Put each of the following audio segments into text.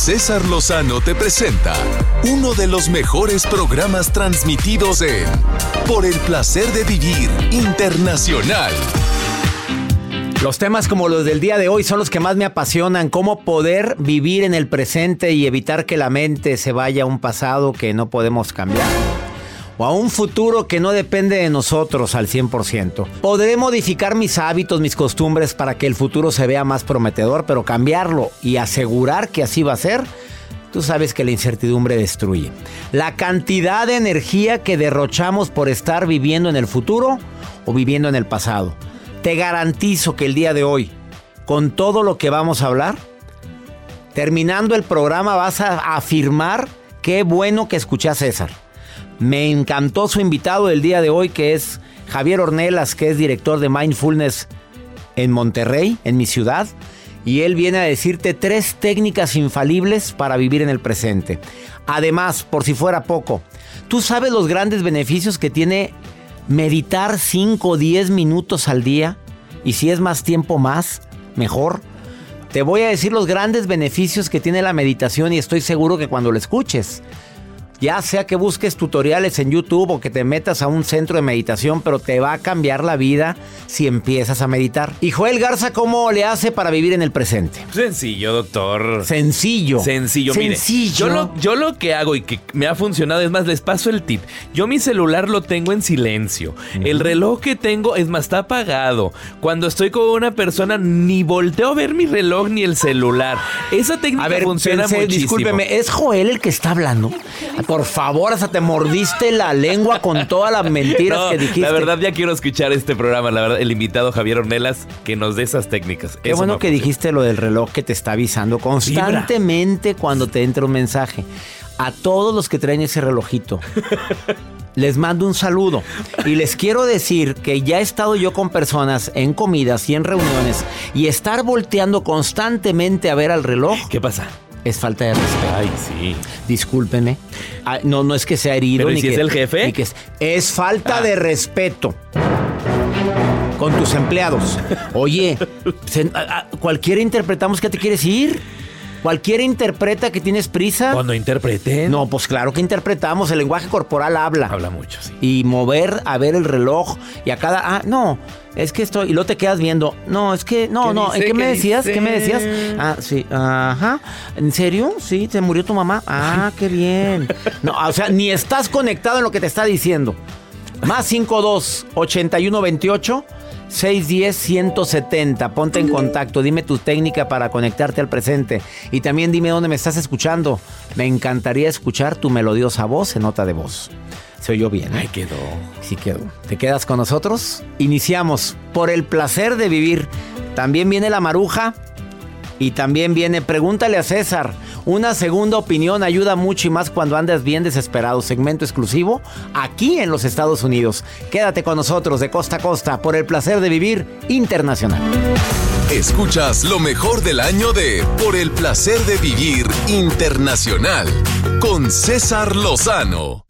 César Lozano te presenta uno de los mejores programas transmitidos en Por el placer de vivir internacional. Los temas como los del día de hoy son los que más me apasionan, cómo poder vivir en el presente y evitar que la mente se vaya a un pasado que no podemos cambiar o a un futuro que no depende de nosotros al 100%. Podré modificar mis hábitos, mis costumbres para que el futuro se vea más prometedor, pero cambiarlo y asegurar que así va a ser, tú sabes que la incertidumbre destruye. La cantidad de energía que derrochamos por estar viviendo en el futuro o viviendo en el pasado. Te garantizo que el día de hoy, con todo lo que vamos a hablar, terminando el programa vas a afirmar qué bueno que escuché a César. Me encantó su invitado del día de hoy, que es Javier Ornelas, que es director de Mindfulness en Monterrey, en mi ciudad. Y él viene a decirte tres técnicas infalibles para vivir en el presente. Además, por si fuera poco, tú sabes los grandes beneficios que tiene meditar 5 o 10 minutos al día. Y si es más tiempo, más, mejor. Te voy a decir los grandes beneficios que tiene la meditación y estoy seguro que cuando lo escuches ya sea que busques tutoriales en YouTube o que te metas a un centro de meditación, pero te va a cambiar la vida si empiezas a meditar. Y Joel Garza, ¿cómo le hace para vivir en el presente? Sencillo, doctor. Sencillo. Sencillo, mire. Sencillo. Yo lo, yo lo que hago y que me ha funcionado, es más, les paso el tip. Yo mi celular lo tengo en silencio. El reloj que tengo, es más, está apagado. Cuando estoy con una persona, ni volteo a ver mi reloj ni el celular. Esa técnica A ver, funciona pensé, muchísimo. discúlpeme, ¿es Joel el que está hablando? Por favor, hasta te mordiste la lengua con todas las mentiras No, que dijiste. La verdad ya quiero escuchar este programa, la verdad, el invitado Javier Ornelas, que nos dé esas técnicas. Qué Eso bueno que funciona. dijiste lo del reloj que te está avisando constantemente cuando te entra un mensaje. A todos los que traen ese relojito, les mando un saludo. Y les quiero decir que ya he estado yo con personas en comidas y en reuniones y estar volteando constantemente a ver al reloj ¿Qué pasa? Es falta de respeto. Ay, sí. Discúlpeme. Ah, No, no es que sea herido. Pero ¿y ni si que- es el jefe? ni que es, es falta Ah. de respeto. Con tus empleados. Oye, se- a- a- cualquiera interpretamos que te quieres ir. Cualquiera interpreta que tienes prisa. Cuando interpreten. No, pues claro que interpretamos. El lenguaje corporal habla. Habla mucho, sí. Y mover a ver el reloj y a cada. Ah, no, es que estoy. Y luego te quedas viendo. No, es que. No, ¿Qué no. ¿En dice? qué me ¿Qué decías? ¿Qué me decías? Ah, sí. Ajá. ¿En serio? Sí, te murió tu mamá. Ah, qué bien. No, o sea, ni estás conectado en lo que te está diciendo. Más 52 81 28 610 170. Ponte en contacto. Dime tu técnica para conectarte al presente. Y también dime dónde me estás escuchando. Me encantaría escuchar tu melodiosa voz en nota de voz. Se oyó bien. ¿eh? Ay, quedó. Sí quedó. ¿Te quedas con nosotros? Iniciamos por el placer de vivir. También viene la maruja y también viene Pregúntale a César. Una segunda opinión ayuda mucho y más cuando andas bien desesperado. Segmento exclusivo aquí en los Estados Unidos. Quédate con nosotros de costa a costa por el placer de vivir internacional. Escuchas lo mejor del año de Por el placer de vivir internacional con César Lozano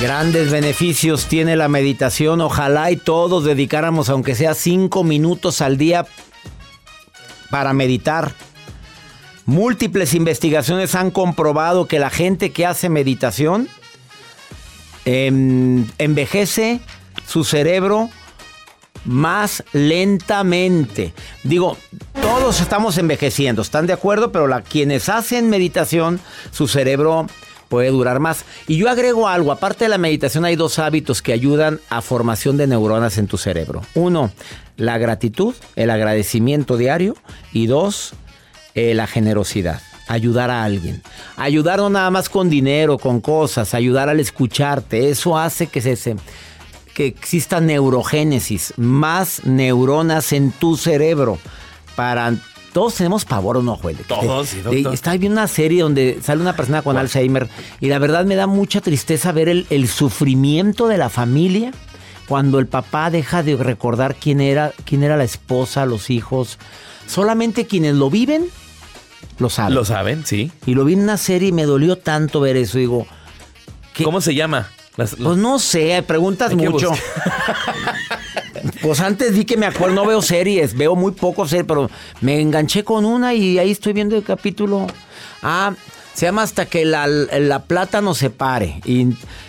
Grandes beneficios tiene la meditación. Ojalá y todos dedicáramos, aunque sea cinco minutos al día, para meditar. Múltiples investigaciones han comprobado que la gente que hace meditación em, envejece su cerebro más lentamente. Digo, todos estamos envejeciendo, ¿están de acuerdo? Pero la, quienes hacen meditación, su cerebro puede durar más. Y yo agrego algo, aparte de la meditación hay dos hábitos que ayudan a formación de neuronas en tu cerebro. Uno, la gratitud, el agradecimiento diario. Y dos, eh, la generosidad. Ayudar a alguien. Ayudar no nada más con dinero, con cosas, ayudar al escucharte. Eso hace que se, que exista neurogénesis, más neuronas en tu cerebro para todos tenemos pavor o no, Joel. Todos, sí, doctor. Estaba viendo una serie donde sale una persona con Alzheimer y la verdad me da mucha tristeza ver el, el, sufrimiento de la familia cuando el papá deja de recordar quién era, quién era la esposa, los hijos. Solamente quienes lo viven lo saben. Lo saben, sí. Y lo vi en una serie y me dolió tanto ver eso. Digo, ¿qué? ¿cómo se llama? Las, las... Pues no sé, preguntas mucho. Pues antes vi que me acuerdo, no veo series, veo muy poco series, pero me enganché con una y ahí estoy viendo el capítulo. Ah, se llama Hasta que la, la plata nos separe. Y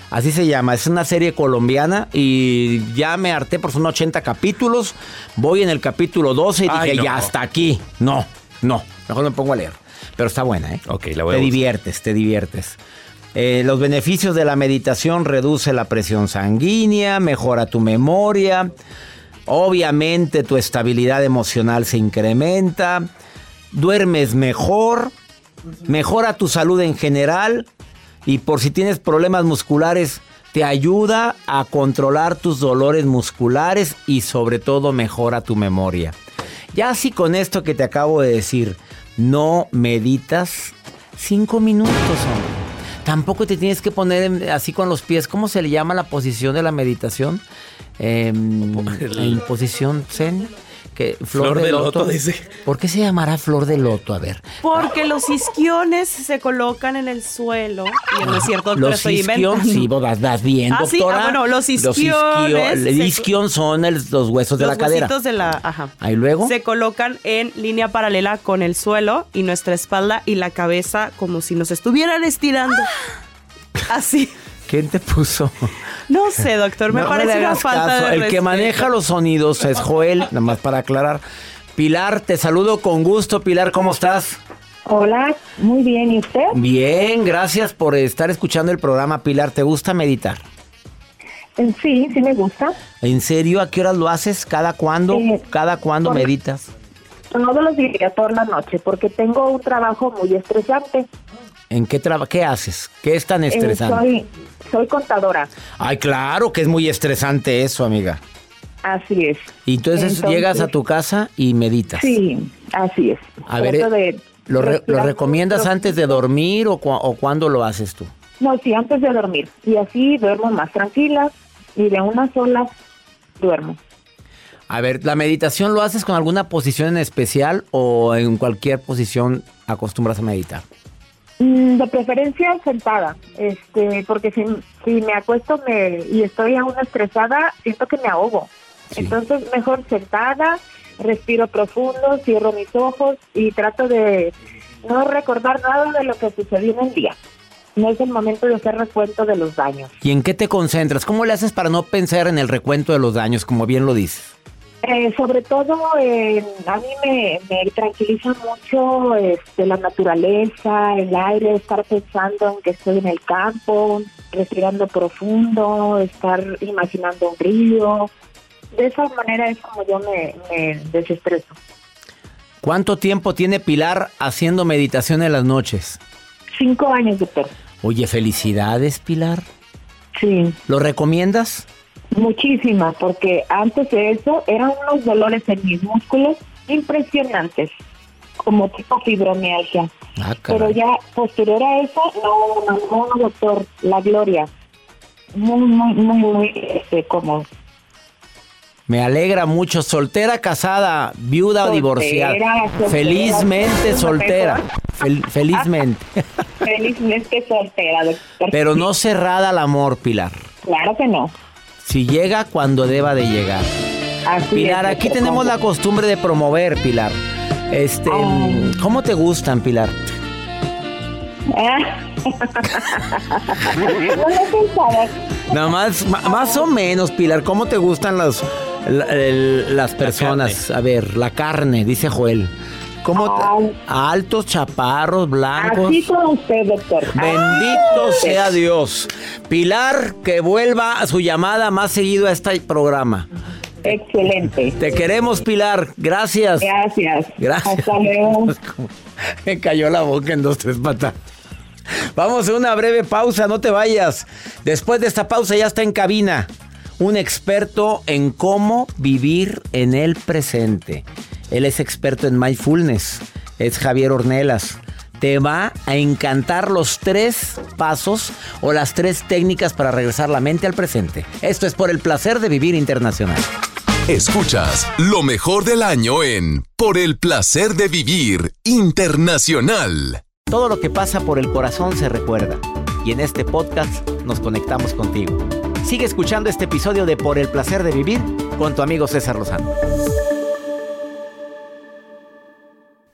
así se llama. Es una serie colombiana y ya me harté por son 80 capítulos. Voy en el capítulo 12 y Ay, dije, no. ya hasta aquí. No, no, mejor me pongo a leer. Pero está buena, ¿eh? Ok, la voy te a diviertes, te diviertes. Eh, los beneficios de la meditación reduce la presión sanguínea, mejora tu memoria, obviamente tu estabilidad emocional se incrementa, duermes mejor, mejora tu salud en general y por si tienes problemas musculares te ayuda a controlar tus dolores musculares y sobre todo mejora tu memoria. Ya así con esto que te acabo de decir, no meditas cinco minutos, hombre. Tampoco te tienes que poner así con los pies. ¿Cómo se le llama la posición de la meditación? Eh, en posición zen. Que flor, flor de, de loto. loto, dice. ¿Por qué se llamará flor de loto? A ver. Porque los isquiones se colocan en el suelo. Y no es cierto, los estoy isquion, sí, vos vas bien, ah, doctora. Sí, ah, bueno, los isquiones. Los isquio, isquion son el, los huesos de los la cadera. Los de la, ajá. Ahí luego. Se colocan en línea paralela con el suelo y nuestra espalda y la cabeza como si nos estuvieran estirando. Así. ¿Quién te puso? No sé, doctor, me no parece me una falta caso. de El respeto. que maneja los sonidos es Joel, nada más para aclarar. Pilar, te saludo con gusto. Pilar, ¿cómo estás? Hola, muy bien. ¿Y usted? Bien, gracias por estar escuchando el programa. Pilar, ¿te gusta meditar? Eh, Sí, sí me gusta. ¿En serio? ¿A qué horas lo haces? ¿Cada cuándo? Eh, ¿Cada cuándo por- meditas? Todos los días, por la noche, porque tengo un trabajo muy estresante. ¿En qué traba qué haces? ¿Qué es tan Eh, estresante? soy, soy contadora, Ay, claro que es muy estresante eso, amiga. así es. Y entonces, Entonces- llegas a tu casa y meditas. Sí, así es. A ver, de ¿Lo, re- lo recomiendas antes de dormir o, cua- o cuándo lo haces tú? No, sí, antes de dormir. Y así duermo más tranquila y de una sola duermo. A ver, ¿la meditación lo haces con alguna posición en especial o en cualquier posición acostumbras a meditar? Mm, De preferencia sentada, este, porque si, si me acuesto me, y estoy aún estresada, siento que me ahogo. Entonces, mejor sentada, respiro profundo, cierro mis ojos y trato de no recordar nada de lo que sucedió en el día. No es el momento de hacer recuento de los daños. ¿Y en qué te concentras? ¿Cómo le haces para no pensar en el recuento de los daños, como bien lo dices? Eh, sobre todo, eh, a mí me, me tranquiliza mucho este, la naturaleza, el aire, estar pensando en que estoy en el campo, respirando profundo, estar imaginando un río. De esa manera es como yo me, me desestreso. ¿Cuánto tiempo tiene Pilar haciendo meditación en las noches? Cinco años, doctor. Oye, felicidades, Pilar. Sí. ¿Lo recomiendas? Muchísimas, porque antes de eso eran unos dolores en mis músculos impresionantes, como tipo fibromialgia. Ah, Pero ya posterior a eso, no, no, no, doctor, la gloria. Muy, muy, muy, muy este, cómodo. Me alegra mucho. ¿Soltera, casada, viuda o divorciada? soltera. Felizmente soltera. Fel- felizmente. Felizmente soltera, doctor. Pero no cerrada al amor, Pilar. Claro que no. Si llega cuando deba de llegar. Así Pilar, es, aquí tenemos la costumbre de promover, Pilar. Este, Ay. ¿cómo te gustan, Pilar? Ah. no lo pensaba. Nada más, más o menos, Pilar, ¿cómo te gustan los, la- el- las personas? A ver, la carne, dice Joel. ¿Cómo Ay. altos, chaparros, blancos? Así con usted, doctor. Bendito sea. Dios. Pilar, que vuelva a su llamada más seguido a este programa. Excelente. Te queremos, Pilar. Gracias. Gracias. Gracias. Hasta luego. Me cayó la boca en dos, tres patas. Vamos a una breve pausa, no te vayas. Después de esta pausa ya está en cabina un experto en cómo vivir en el presente. Él es experto en mindfulness. Es Javier Ornelas. Te va a encantar los tres pasos o las tres técnicas para regresar la mente al presente. Esto es por el placer de vivir internacional. Escuchas lo mejor del año en Por el placer de vivir internacional. Todo lo que pasa por el corazón se recuerda. Y en este podcast nos conectamos contigo. Sigue escuchando este episodio de Por el placer de vivir con tu amigo César Lozano.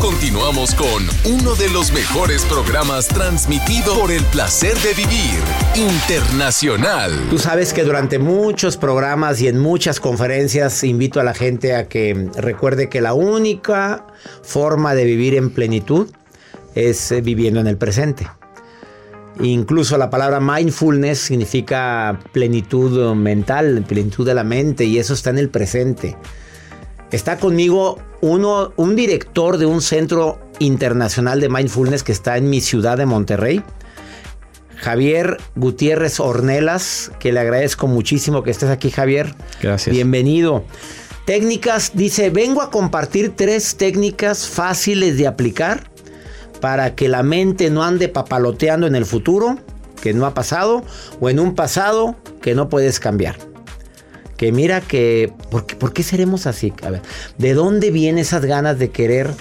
Continuamos con uno de los mejores programas transmitido por el placer de vivir internacional. Tú sabes que durante muchos programas y en muchas conferencias invito a la gente a que recuerde que la única forma de vivir en plenitud es eh, viviendo en el presente. Incluso la palabra mindfulness significa plenitud mental, plenitud de la mente y eso está en el presente. Está conmigo uno, un director de un centro internacional de mindfulness que está en mi ciudad de Monterrey. Javier Gutiérrez Ornelas, que le agradezco muchísimo que estés aquí, Javier. Gracias. Bienvenido. Técnicas, dice, vengo a compartir tres técnicas fáciles de aplicar para que la mente no ande papaloteando en el futuro, que no ha pasado, o en un pasado que no puedes cambiar. Que mira que, ¿por qué, seremos así? A ver, ¿de dónde vienen esas ganas de querer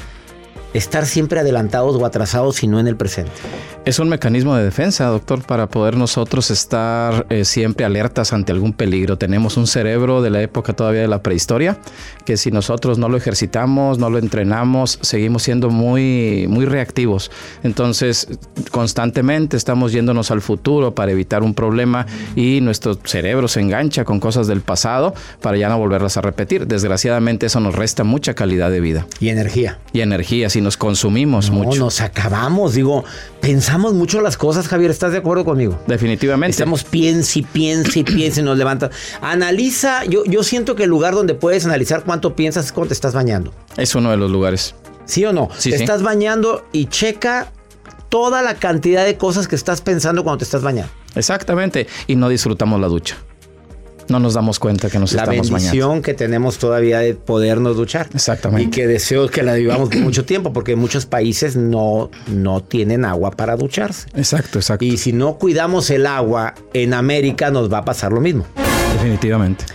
estar siempre adelantados o atrasados y no en el presente? Es un mecanismo de defensa, doctor, para poder nosotros estar eh, siempre alertas ante algún peligro. Tenemos un cerebro de la época todavía de la prehistoria, que si nosotros no lo ejercitamos, no lo entrenamos, seguimos siendo muy, muy reactivos. Entonces, constantemente estamos yéndonos al futuro para evitar un problema y nuestro cerebro se engancha con cosas del pasado para ya no volverlas a repetir. Desgraciadamente eso nos resta mucha calidad de vida. Y energía. Y energía, si nos consumimos No, mucho. nos acabamos, digo, pensamos mucho las cosas, Javier, ¿estás de acuerdo conmigo? Definitivamente. Estamos piensa y piensa y piensa y nos levanta. Analiza, yo, yo siento que el lugar donde puedes analizar cuánto piensas es cuando te estás bañando. Es uno de los lugares. ¿Sí o no? Sí, te sí. estás bañando y checa toda la cantidad de cosas que estás pensando cuando te estás bañando. Exactamente. Y no disfrutamos la ducha. No nos damos cuenta que nos la estamos bendición bañando. que tenemos todavía de podernos duchar. Exactamente. Y que deseo que la vivamos por mucho tiempo, porque muchos países no, no tienen agua para ducharse. Exacto, exacto. Y si no cuidamos el agua, en América nos va a pasar lo mismo. Definitivamente.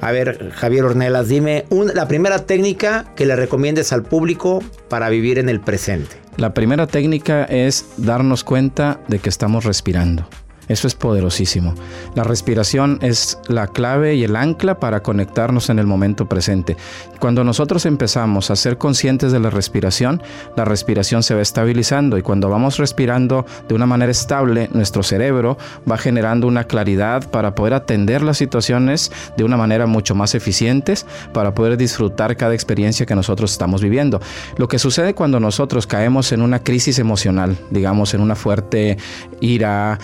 A ver, Javier Ornelas, dime un- la primera técnica que le recomiendes al público para vivir en el presente. La primera técnica es darnos cuenta de que estamos respirando. Eso es poderosísimo. La respiración es la clave y el ancla para conectarnos en el momento presente. Cuando nosotros empezamos a ser conscientes de la respiración, la respiración se va estabilizando y cuando vamos respirando de una manera estable, nuestro cerebro va generando una claridad para poder atender las situaciones de una manera mucho más eficientes, para poder disfrutar cada experiencia que nosotros estamos viviendo. Lo que sucede cuando nosotros caemos en una crisis emocional, digamos en una fuerte ira,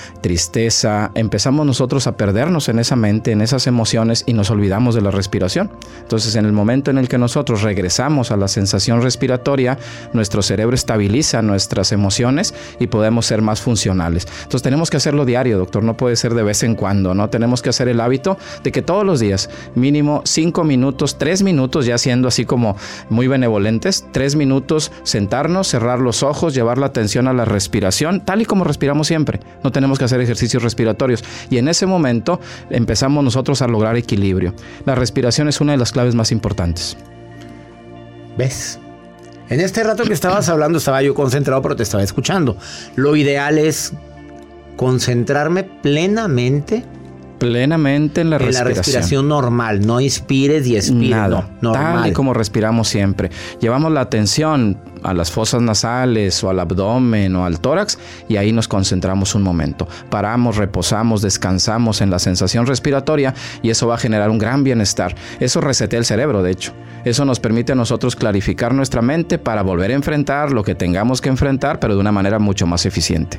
tristeza, empezamos nosotros a perdernos en esa mente, en esas emociones y nos olvidamos de la respiración. Entonces en el momento en el que nosotros regresamos a la sensación respiratoria, nuestro cerebro estabiliza nuestras emociones y podemos ser más funcionales. Entonces tenemos que hacerlo diario, doctor, no puede ser de vez en cuando, ¿no? Tenemos que hacer el hábito de que todos los días, mínimo cinco minutos, tres minutos, ya siendo así como muy benevolentes, tres minutos, sentarnos, cerrar los ojos, llevar la atención a la respiración, tal y como respiramos siempre. No tenemos que hacer ejercicios respiratorios. Y en ese momento empezamos nosotros a lograr equilibrio. La respiración es una de las claves más importantes. ¿Ves? En este rato que estabas hablando estaba yo concentrado, pero te estaba escuchando. Lo ideal es concentrarme plenamente Plenamente en la en la respiración. respiración normal. No inspires y expires. Nada, no, tal y normal. como respiramos siempre. Llevamos la atención a las fosas nasales o al abdomen o al tórax y ahí nos concentramos un momento. Paramos, reposamos, descansamos en la sensación respiratoria y eso va a generar un gran bienestar. Eso resetea el cerebro, de hecho. Eso nos permite a nosotros clarificar nuestra mente para volver a enfrentar lo que tengamos que enfrentar, pero de una manera mucho más eficiente.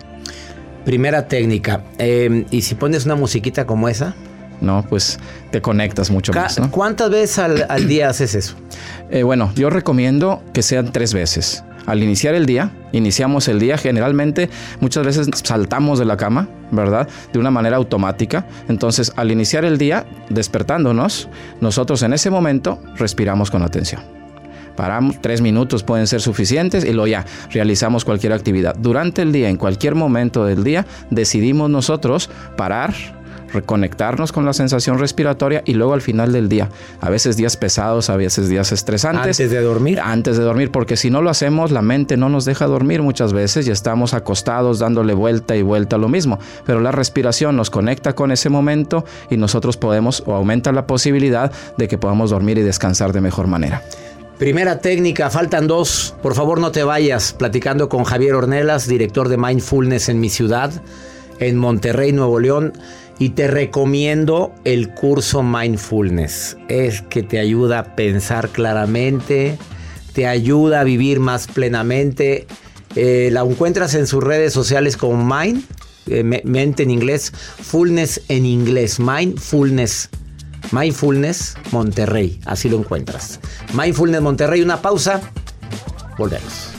Primera técnica. eh, ¿Y si pones una musiquita como esa? No, pues te conectas mucho Ca- más. ¿no? ¿Cuántas veces al, al día haces eso? Eh, bueno, yo recomiendo que sean tres veces. Al iniciar el día, iniciamos el día, generalmente muchas veces saltamos de la cama, ¿verdad? De una manera automática. Entonces, al iniciar el día, despertándonos, nosotros en ese momento respiramos con atención. Paramos, tres minutos pueden ser suficientes y luego ya realizamos cualquier actividad. Durante el día, en cualquier momento del día, decidimos nosotros parar, reconectarnos con la sensación respiratoria y luego al final del día, a veces días pesados, a veces días estresantes. Antes de dormir. Antes de dormir, porque si no lo hacemos, la mente no nos deja dormir muchas veces y estamos acostados dándole vuelta y vuelta a lo mismo. Pero la respiración nos conecta con ese momento y nosotros podemos o aumenta la posibilidad de que podamos dormir y descansar de mejor manera. Primera técnica, faltan dos. Por favor, no te vayas. Platicando con Javier Ornelas, director de Mindfulness en mi ciudad, en Monterrey, Nuevo León. Y te recomiendo el curso Mindfulness. Es que te ayuda a pensar claramente, te ayuda a vivir más plenamente. Eh, la encuentras en sus redes sociales como Mind, eh, me- mente en inglés, Fullness en inglés, Mindfulness. Mindfulness Monterrey, así lo encuentras. Mindfulness Monterrey, una pausa. Volvemos.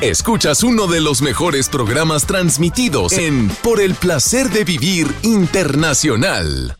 Escuchas uno de los mejores programas transmitidos en Por el placer de vivir internacional.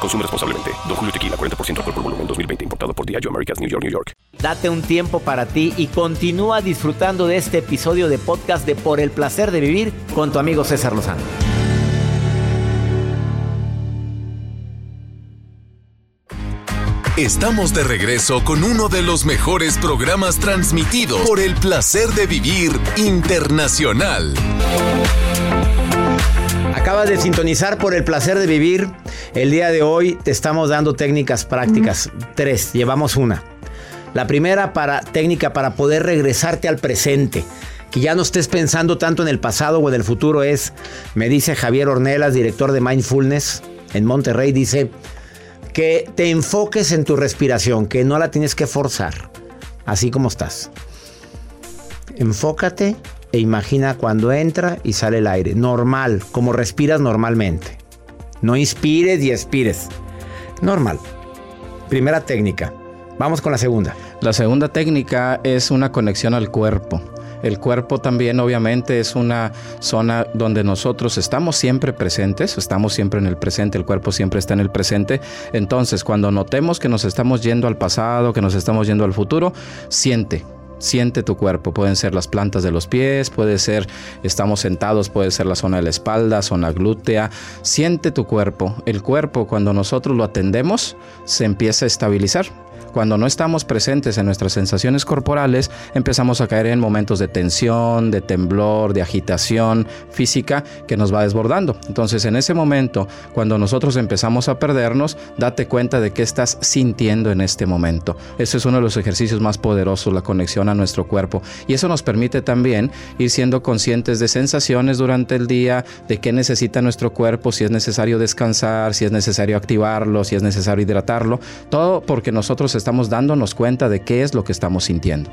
Consume responsablemente. Don Julio Tequila, 40% alcohol por volumen, 2020. Importado por Diageo Americas, New York, New York. Date un tiempo para ti y continúa disfrutando de este episodio de podcast de Por el Placer de Vivir con tu amigo César Lozano. Estamos de regreso con uno de los mejores programas transmitidos por el Placer de Vivir Internacional. Acabas de sintonizar por el placer de vivir. El día de hoy te estamos dando técnicas prácticas. Tres, llevamos una. La primera para técnica para poder regresarte al presente. Que ya no estés pensando tanto en el pasado o en el futuro es, me dice Javier Ornelas, director de Mindfulness en Monterrey, dice que te enfoques en tu respiración, que no la tienes que forzar, así como estás. Enfócate e imagina cuando entra y sale el aire, normal, como respiras normalmente. No inspires y expires. Normal. Primera técnica. Vamos con la segunda. La segunda técnica es una conexión al cuerpo. El cuerpo también obviamente es una zona donde nosotros estamos siempre presentes, estamos siempre en el presente, el cuerpo siempre está en el presente. Entonces, cuando notemos que nos estamos yendo al pasado, que nos estamos yendo al futuro, siente, Siente tu cuerpo, pueden ser las plantas de los pies, puede ser, estamos sentados, puede ser la zona de la espalda, zona glútea. Siente tu cuerpo. El cuerpo, cuando nosotros lo atendemos, se empieza a estabilizar. Cuando no estamos presentes en nuestras sensaciones corporales, empezamos a caer en momentos de tensión, de temblor, de agitación física que nos va desbordando. Entonces, en ese momento, cuando nosotros empezamos a perdernos, date cuenta de qué estás sintiendo en este momento. Ese es uno de los ejercicios más poderosos, la conexión a nuestro cuerpo. Y eso nos permite también ir siendo conscientes de sensaciones durante el día, de qué necesita nuestro cuerpo, si es necesario descansar, si es necesario activarlo, si es necesario hidratarlo. Todo porque nosotros estamos dándonos cuenta de qué es lo que estamos sintiendo.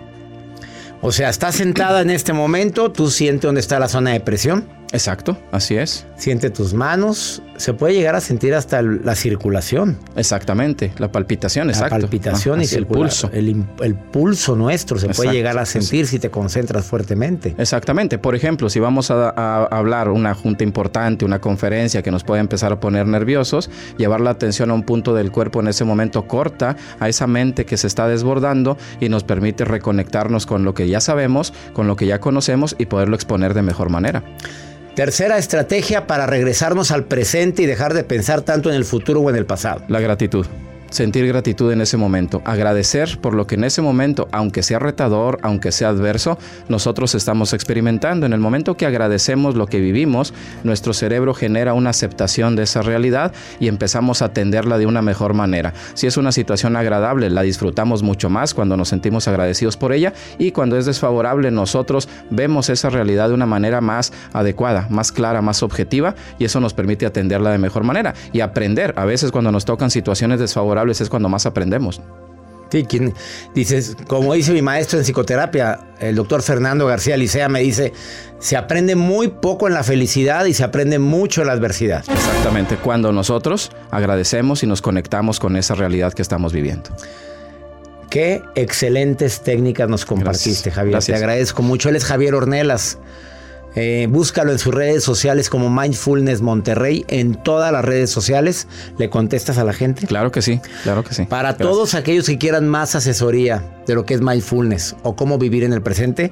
O sea, estás sentada en este momento, tú sientes dónde está la zona de presión. Exacto, así es. Siente tus manos, se puede llegar a sentir hasta la circulación. Exactamente, la palpitación, exacto. La palpitación Ah, y el pulso. El, el pulso nuestro se puede llegar a sentir si te concentras fuertemente. Exactamente. Por ejemplo, si vamos a, a hablar una junta importante, una conferencia que nos puede empezar a poner nerviosos, llevar la atención a un punto del cuerpo en ese momento corta a esa mente que se está desbordando y nos permite reconectarnos con lo que ya sabemos, con lo que ya conocemos y poderlo exponer de mejor manera. Tercera estrategia para regresarnos al presente y dejar de pensar tanto en el futuro o en el pasado. La gratitud. Sentir gratitud en ese momento, agradecer por lo que en ese momento, aunque sea retador, aunque sea adverso, nosotros estamos experimentando. En el momento que agradecemos lo que vivimos, nuestro cerebro genera una aceptación de esa realidad y empezamos a atenderla de una mejor manera. Si es una situación agradable, la disfrutamos mucho más cuando nos sentimos agradecidos por ella y cuando es desfavorable, nosotros vemos esa realidad de una manera más adecuada, más clara, más objetiva y eso nos permite atenderla de mejor manera y aprender. A veces cuando nos tocan situaciones desfavorables es cuando más aprendemos. Sí, quien dices, como dice mi maestro en psicoterapia, el doctor Fernando García Licea me dice, se aprende muy poco en la felicidad y se aprende mucho en la adversidad. Exactamente, cuando nosotros agradecemos y nos conectamos con esa realidad que estamos viviendo. Qué excelentes técnicas nos compartiste, Gracias. Javier. Gracias. Te agradezco mucho. Él es Javier Ornelas. Eh, búscalo en sus redes sociales como Mindfulness Monterrey, en todas las redes sociales. ¿Le contestas a la gente? Claro que sí, claro que sí. Para Gracias. todos aquellos que quieran más asesoría de lo que es mindfulness o cómo vivir en el presente,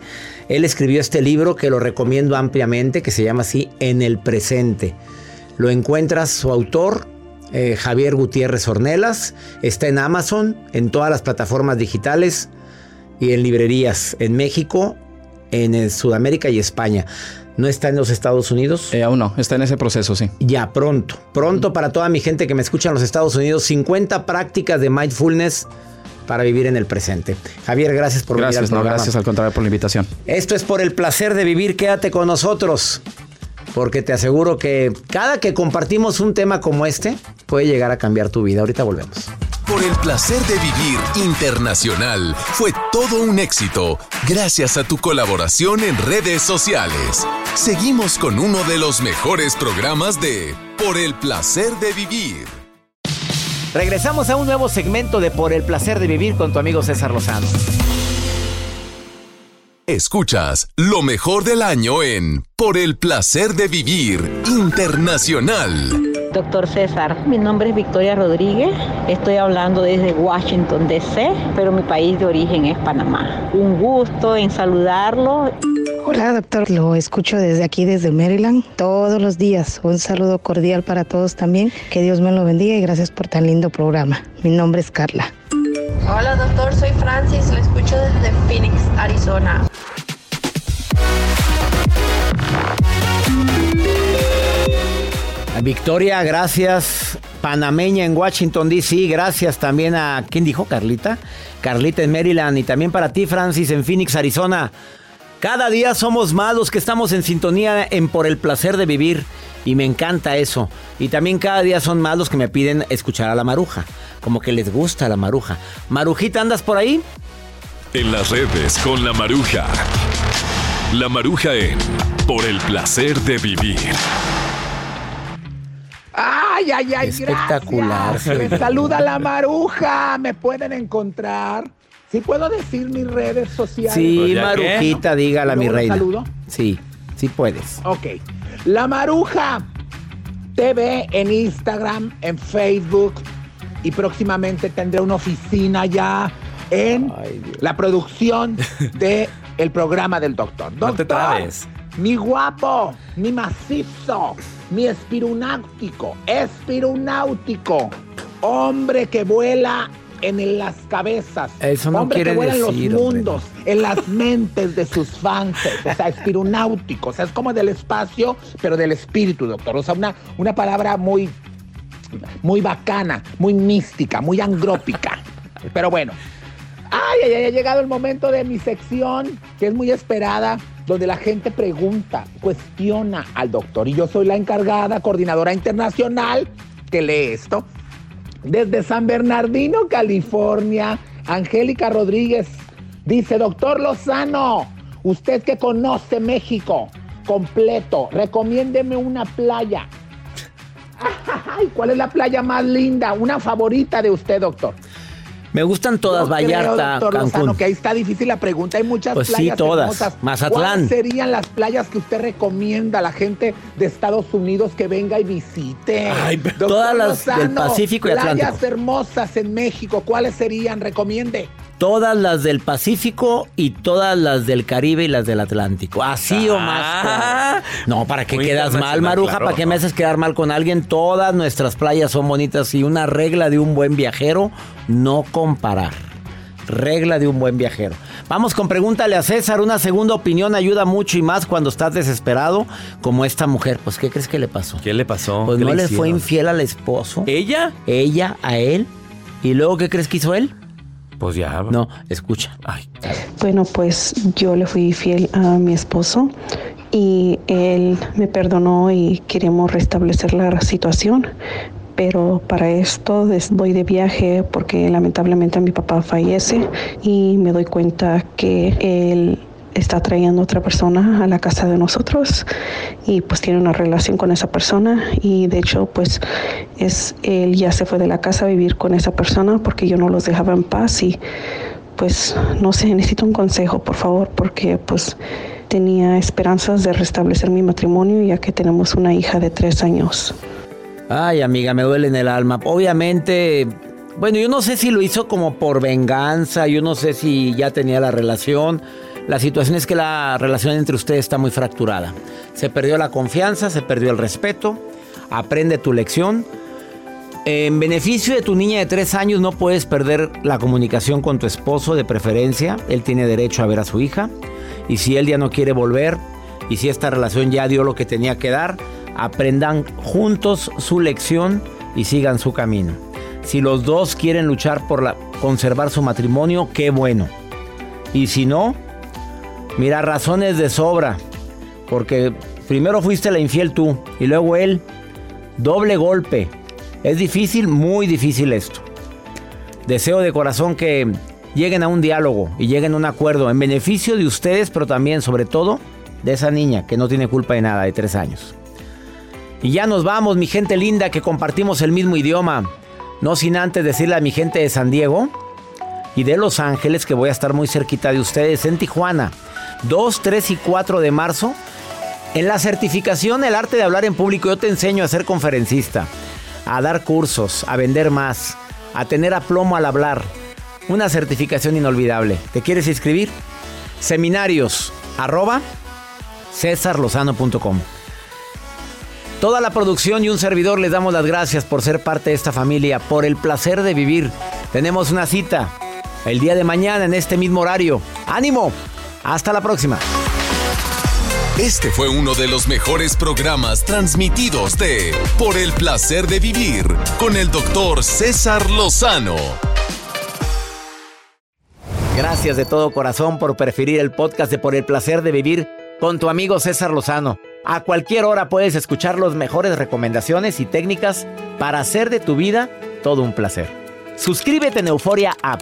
él escribió este libro que lo recomiendo ampliamente, que se llama así En el presente. Lo encuentras su autor, eh, Javier Gutiérrez Ornelas, está en Amazon, en todas las plataformas digitales y en librerías en México, en eh, Sudamérica y España. ¿No está en los Estados Unidos? Eh, aún no, está en ese proceso, sí. Ya, pronto. Pronto para toda mi gente que me escucha en los Estados Unidos, 50 prácticas de mindfulness para vivir en el presente. Javier, gracias por venir al Gracias, no, gracias al contrario por la invitación. Esto es por el placer de vivir. Quédate con nosotros. Porque te aseguro que cada que compartimos un tema como este, puede llegar a cambiar tu vida. Ahorita volvemos. Por el placer de vivir internacional fue todo un éxito gracias a tu colaboración en redes sociales. Seguimos con uno de los mejores programas de Por el placer de vivir. Regresamos a un nuevo segmento de Por el placer de vivir con tu amigo César Lozano. Escuchas lo mejor del año en Por el placer de vivir internacional. Doctor César, mi nombre es Victoria Rodríguez, estoy hablando desde Washington, D.C., pero mi país de origen es Panamá. Un gusto en saludarlo. Hola doctor, lo escucho desde aquí, desde Maryland, todos los días. Un saludo cordial para todos también. Que Dios me lo bendiga y gracias por tan lindo programa. Mi nombre es Carla. Hola doctor, soy Francis, lo escucho desde Phoenix, Arizona. Victoria, gracias. Panameña en Washington, D.C. Gracias también a, ¿quién dijo? Carlita. Carlita en Maryland y también para ti, Francis, en Phoenix, Arizona. Cada día somos más los que estamos en sintonía en Por el Placer de Vivir. Y me encanta eso. Y también cada día son más los que me piden escuchar a la maruja. Como que les gusta la maruja. Marujita, ¿andas por ahí? En las redes con la maruja. La maruja en Por el Placer de Vivir. Ay, ay, ay, Espectacular. gracias. Me saluda la maruja. Me pueden encontrar. ¿Sí puedo decir mis redes sociales? Sí, Marujita, dígala, mi ¿Luego la reina. saludo? Sí, sí puedes. Ok. La Maruja TV en Instagram, en Facebook y próximamente tendré una oficina ya en la producción de el programa del doctor. No te Doctor, trabes. Mi guapo, mi macizo, mi espirunáutico, espirunáutico, hombre que vuela en las cabezas, Eso no hombre quiere que vuela decir, en los hombre. mundos, en las mentes de sus fans, o sea, espirunáutico, o sea, es como del espacio, pero del espíritu, doctor, o sea, una, una palabra muy, muy bacana, muy mística, muy angrópica, pero bueno. Ay, ay, ay, ha llegado el momento de mi sección, que es muy esperada, donde la gente pregunta, cuestiona al doctor. Y yo soy la encargada, coordinadora internacional, que lee esto. Desde San Bernardino, California, Angélica Rodríguez dice, doctor Lozano, usted que conoce México completo, recomiéndeme una playa. Ay, ¿cuál es la playa más linda? Una favorita de usted, doctor. Me gustan todas, Yo creo, Vallarta, doctor Lozano, Cancún. que ahí está difícil la pregunta. Hay muchas Pues sí, playas todas. hermosas. Mazatlán. ¿Cuáles serían las playas que usted recomienda a la gente de Estados Unidos que venga y visite? Doctor todas las del Pacífico y Playas Atlántico. hermosas en México, ¿cuáles serían? Recomiende. Todas las del Pacífico y todas las del Caribe y las del Atlántico. Así o más. No, ¿para qué quedas mal, Maruja? claro, ¿Para qué no. me haces quedar mal con alguien? Todas nuestras playas son bonitas y una regla de un buen viajero, no comparar. Regla de un buen viajero. Vamos con pregúntale a César. Una segunda opinión ayuda mucho y más cuando estás desesperado, como esta mujer. Pues, ¿qué crees que le pasó? ¿Qué le pasó? Pues ¿Qué no le fue hicieron? infiel al esposo. ¿Ella? Ella a él. ¿Y luego qué crees que hizo él? Pues ya. No, escucha. Ay, Bueno, pues yo le fui fiel a mi esposo y él me perdonó y queríamos restablecer la situación. Pero para esto voy de viaje porque lamentablemente mi papá fallece y me doy cuenta que él está trayendo otra persona a la casa de nosotros y pues tiene una relación con esa persona y de hecho pues es él ya se fue de la casa a vivir con esa persona porque yo no los dejaba en paz y pues no sé, necesito un consejo, por favor, porque pues tenía esperanzas de restablecer mi matrimonio ya que tenemos una hija de tres años. Ay, amiga, me duele en el alma. Obviamente, bueno, yo no sé si lo hizo como por venganza, yo no sé si ya tenía la relación. La situación es que la relación entre ustedes está muy fracturada. Se perdió la confianza, se perdió el respeto. Aprende tu lección. En beneficio de tu niña de tres años no puedes perder la comunicación con tu esposo de preferencia. Él tiene derecho a ver a su hija. Y si él ya no quiere volver, y si esta relación ya dio lo que tenía que dar, aprendan juntos su lección y sigan su camino. Si los dos quieren luchar por conservar su matrimonio, qué bueno. Y si no, mira, razones de sobra. Porque primero fuiste la infiel tú y luego él. Doble golpe. Es difícil, muy difícil esto. Deseo de corazón que lleguen a un diálogo y lleguen a un acuerdo en beneficio de ustedes, pero también, sobre todo, de esa niña que no tiene culpa de nada, de tres años. Y ya nos vamos, mi gente linda, que compartimos el mismo idioma. No sin antes decirle a mi gente de San Diego y de Los Ángeles que voy a estar muy cerquita de ustedes en Tijuana. 2, 3 y 4 de marzo. En la certificación El arte de hablar en público yo te enseño a ser conferencista, a dar cursos, a vender más, a tener aplomo al hablar. Una certificación inolvidable. ¿Te quieres inscribir? Seminarios arroba cesarlozano.com. Toda la producción y un servidor les damos las gracias por ser parte de esta familia, por el placer de vivir. Tenemos una cita el día de mañana en este mismo horario. ¡Ánimo! Hasta la próxima. Este fue uno de los mejores programas transmitidos de Por el placer de vivir con el doctor César Lozano. Gracias de todo corazón por preferir el podcast de Por el placer de vivir con tu amigo César Lozano. A cualquier hora puedes escuchar las mejores recomendaciones y técnicas para hacer de tu vida todo un placer. Suscríbete en Euforia App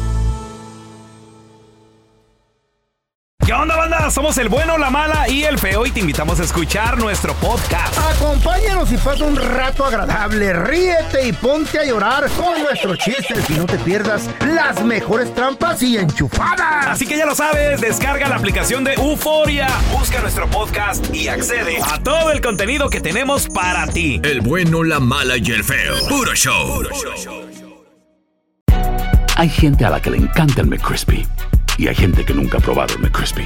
Somos el bueno, la mala y el feo y te invitamos a escuchar nuestro podcast. Acompáñanos y pasa un rato agradable. Ríete y ponte a llorar con nuestros chistes y no te pierdas las mejores trampas y enchufadas. Así que ya lo sabes, descarga la aplicación de Euforia, busca nuestro podcast y accede a todo el contenido que tenemos para ti. El bueno, la mala y el feo. Puro show. Hay gente a la que le encanta el McCrispy y hay gente que nunca ha probado el McCrispy.